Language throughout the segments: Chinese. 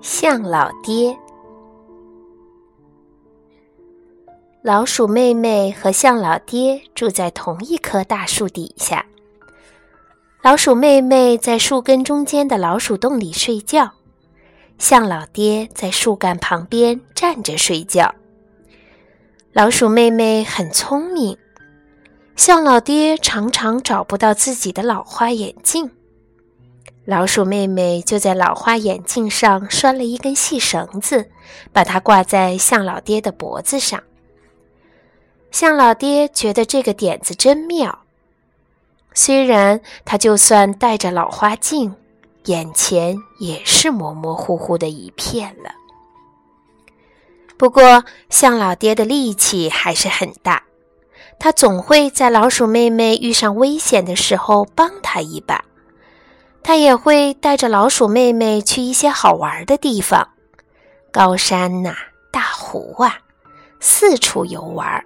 象老爹。老鼠妹妹和象老爹住在同一棵大树底下。老鼠妹妹在树根中间的老鼠洞里睡觉，象老爹在树干旁边站着睡觉。老鼠妹妹很聪明，象老爹常常找不到自己的老花眼镜。老鼠妹妹就在老花眼镜上拴了一根细绳子，把它挂在象老爹的脖子上。象老爹觉得这个点子真妙，虽然他就算戴着老花镜，眼前也是模模糊糊的一片了。不过，象老爹的力气还是很大，他总会在老鼠妹妹遇上危险的时候帮她一把。他也会带着老鼠妹妹去一些好玩的地方，高山呐，大湖啊，四处游玩。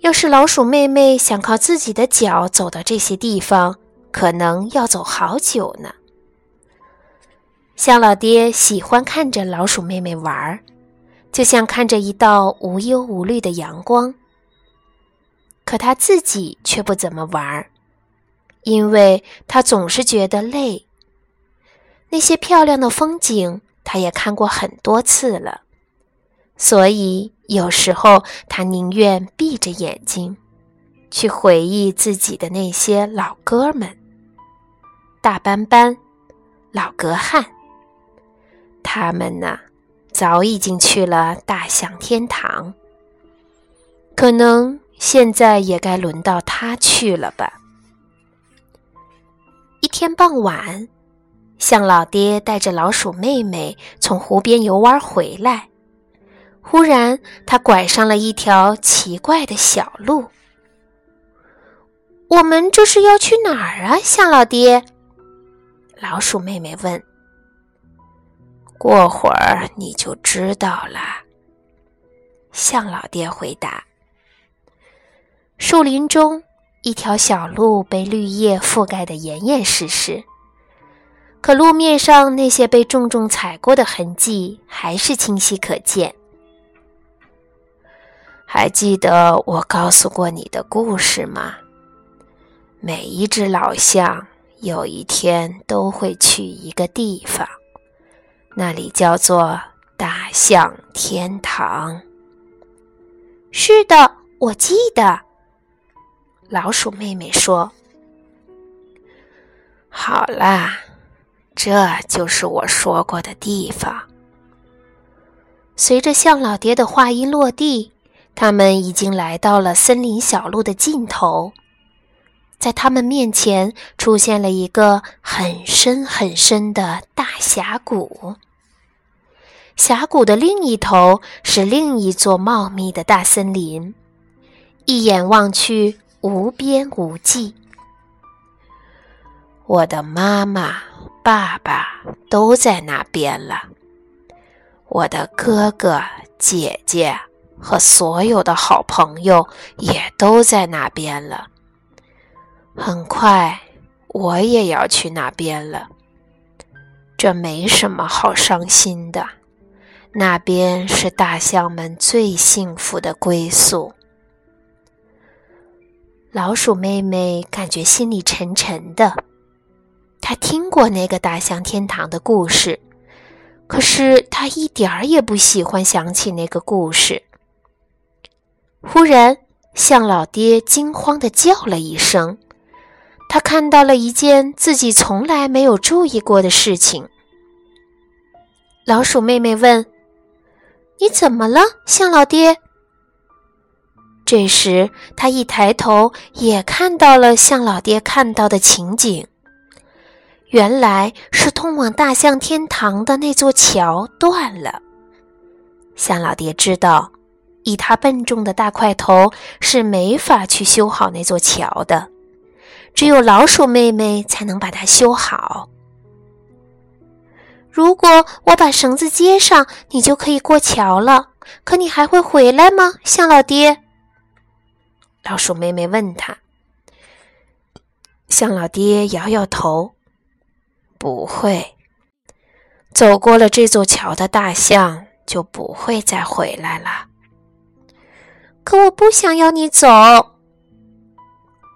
要是老鼠妹妹想靠自己的脚走到这些地方，可能要走好久呢。象老爹喜欢看着老鼠妹妹玩，就像看着一道无忧无虑的阳光。可他自己却不怎么玩儿，因为他总是觉得累。那些漂亮的风景，他也看过很多次了，所以。有时候，他宁愿闭着眼睛，去回忆自己的那些老哥们——大斑斑、老格汉。他们呢，早已经去了大象天堂。可能现在也该轮到他去了吧。一天傍晚，象老爹带着老鼠妹妹从湖边游玩回来。忽然，他拐上了一条奇怪的小路。我们这是要去哪儿啊，象老爹？老鼠妹妹问。过会儿你就知道了。象老爹回答。树林中，一条小路被绿叶覆盖得严严实实，可路面上那些被重重踩过的痕迹还是清晰可见。还记得我告诉过你的故事吗？每一只老象有一天都会去一个地方，那里叫做大象天堂。是的，我记得。老鼠妹妹说：“好啦，这就是我说过的地方。”随着向老爹的话音落地。他们已经来到了森林小路的尽头，在他们面前出现了一个很深很深的大峡谷。峡谷的另一头是另一座茂密的大森林，一眼望去无边无际。我的妈妈、爸爸都在那边了，我的哥哥、姐姐。和所有的好朋友也都在那边了。很快，我也要去那边了。这没什么好伤心的，那边是大象们最幸福的归宿。老鼠妹妹感觉心里沉沉的。她听过那个大象天堂的故事，可是她一点儿也不喜欢想起那个故事。忽然，象老爹惊慌地叫了一声，他看到了一件自己从来没有注意过的事情。老鼠妹妹问：“你怎么了，象老爹？”这时，他一抬头，也看到了象老爹看到的情景。原来是通往大象天堂的那座桥断了。象老爹知道。以他笨重的大块头是没法去修好那座桥的，只有老鼠妹妹才能把它修好。如果我把绳子接上，你就可以过桥了。可你还会回来吗，象老爹？老鼠妹妹问他。象老爹摇摇头：“不会。走过了这座桥的大象就不会再回来了。”可我不想要你走，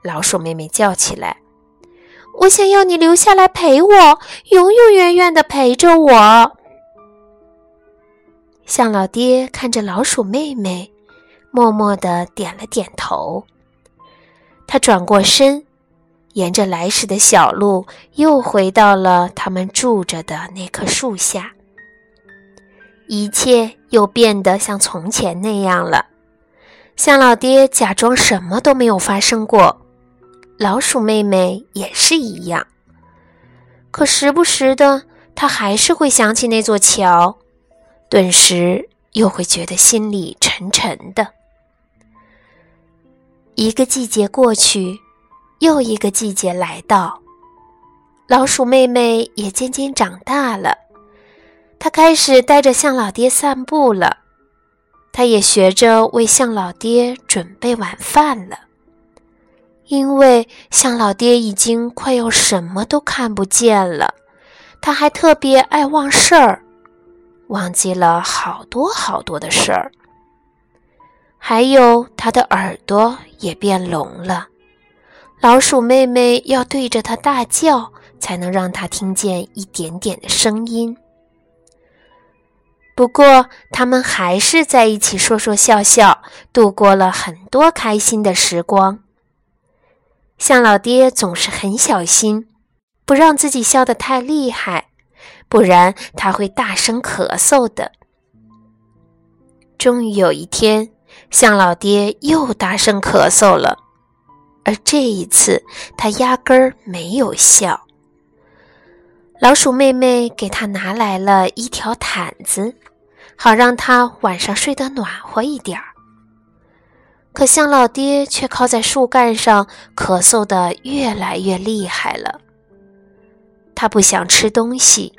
老鼠妹妹叫起来：“我想要你留下来陪我，永永远远的陪着我。”象老爹看着老鼠妹妹，默默的点了点头。他转过身。沿着来时的小路，又回到了他们住着的那棵树下。一切又变得像从前那样了。象老爹假装什么都没有发生过，老鼠妹妹也是一样。可时不时的，他还是会想起那座桥，顿时又会觉得心里沉沉的。一个季节过去。又一个季节来到，老鼠妹妹也渐渐长大了。她开始带着象老爹散步了，她也学着为象老爹准备晚饭了。因为象老爹已经快要什么都看不见了，他还特别爱忘事儿，忘记了好多好多的事儿。还有他的耳朵也变聋了。老鼠妹妹要对着它大叫，才能让它听见一点点的声音。不过，他们还是在一起说说笑笑，度过了很多开心的时光。象老爹总是很小心，不让自己笑得太厉害，不然他会大声咳嗽的。终于有一天，向老爹又大声咳嗽了。而这一次，他压根儿没有笑。老鼠妹妹给他拿来了一条毯子，好让他晚上睡得暖和一点儿。可向老爹却靠在树干上，咳嗽的越来越厉害了。他不想吃东西，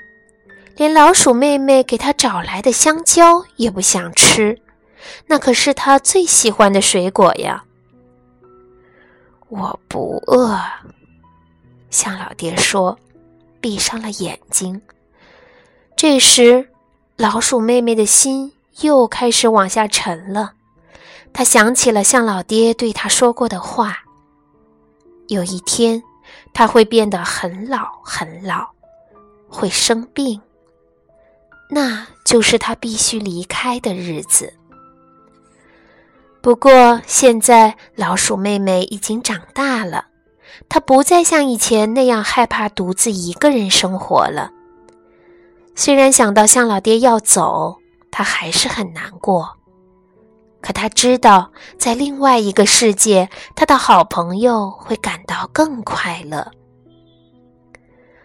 连老鼠妹妹给他找来的香蕉也不想吃，那可是他最喜欢的水果呀。我不饿，向老爹说，闭上了眼睛。这时，老鼠妹妹的心又开始往下沉了。她想起了向老爹对她说过的话：有一天，他会变得很老很老，会生病，那就是他必须离开的日子。不过，现在老鼠妹妹已经长大了，她不再像以前那样害怕独自一个人生活了。虽然想到向老爹要走，她还是很难过。可她知道，在另外一个世界，她的好朋友会感到更快乐。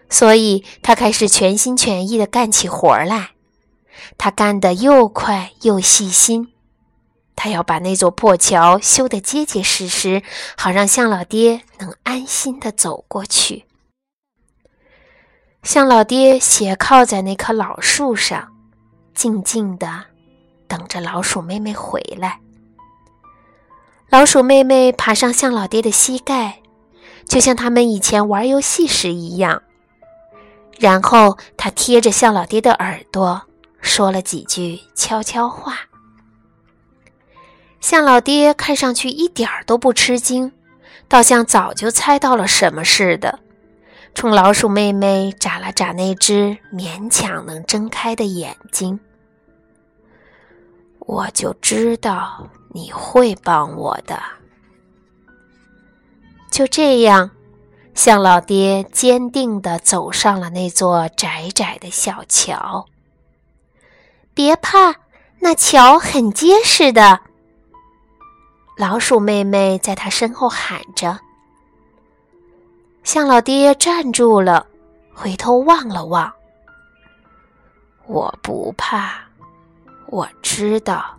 所以，她开始全心全意地干起活来。她干得又快又细心。他要把那座破桥修得结结实实，好让向老爹能安心地走过去。向老爹斜靠在那棵老树上，静静地等着老鼠妹妹回来。老鼠妹妹爬上向老爹的膝盖，就像他们以前玩游戏时一样。然后，他贴着向老爹的耳朵说了几句悄悄话。向老爹看上去一点儿都不吃惊，倒像早就猜到了什么似的，冲老鼠妹妹眨了眨那只勉强能睁开的眼睛。我就知道你会帮我的。就这样，向老爹坚定地走上了那座窄窄的小桥。别怕，那桥很结实的。老鼠妹妹在他身后喊着：“象老爹站住了，回头望了望。我不怕，我知道，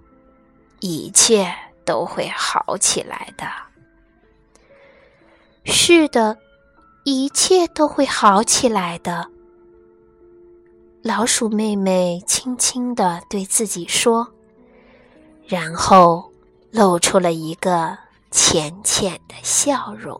一切都会好起来的。是的，一切都会好起来的。”老鼠妹妹轻轻的对自己说，然后。露出了一个浅浅的笑容。